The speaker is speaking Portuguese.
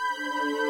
Música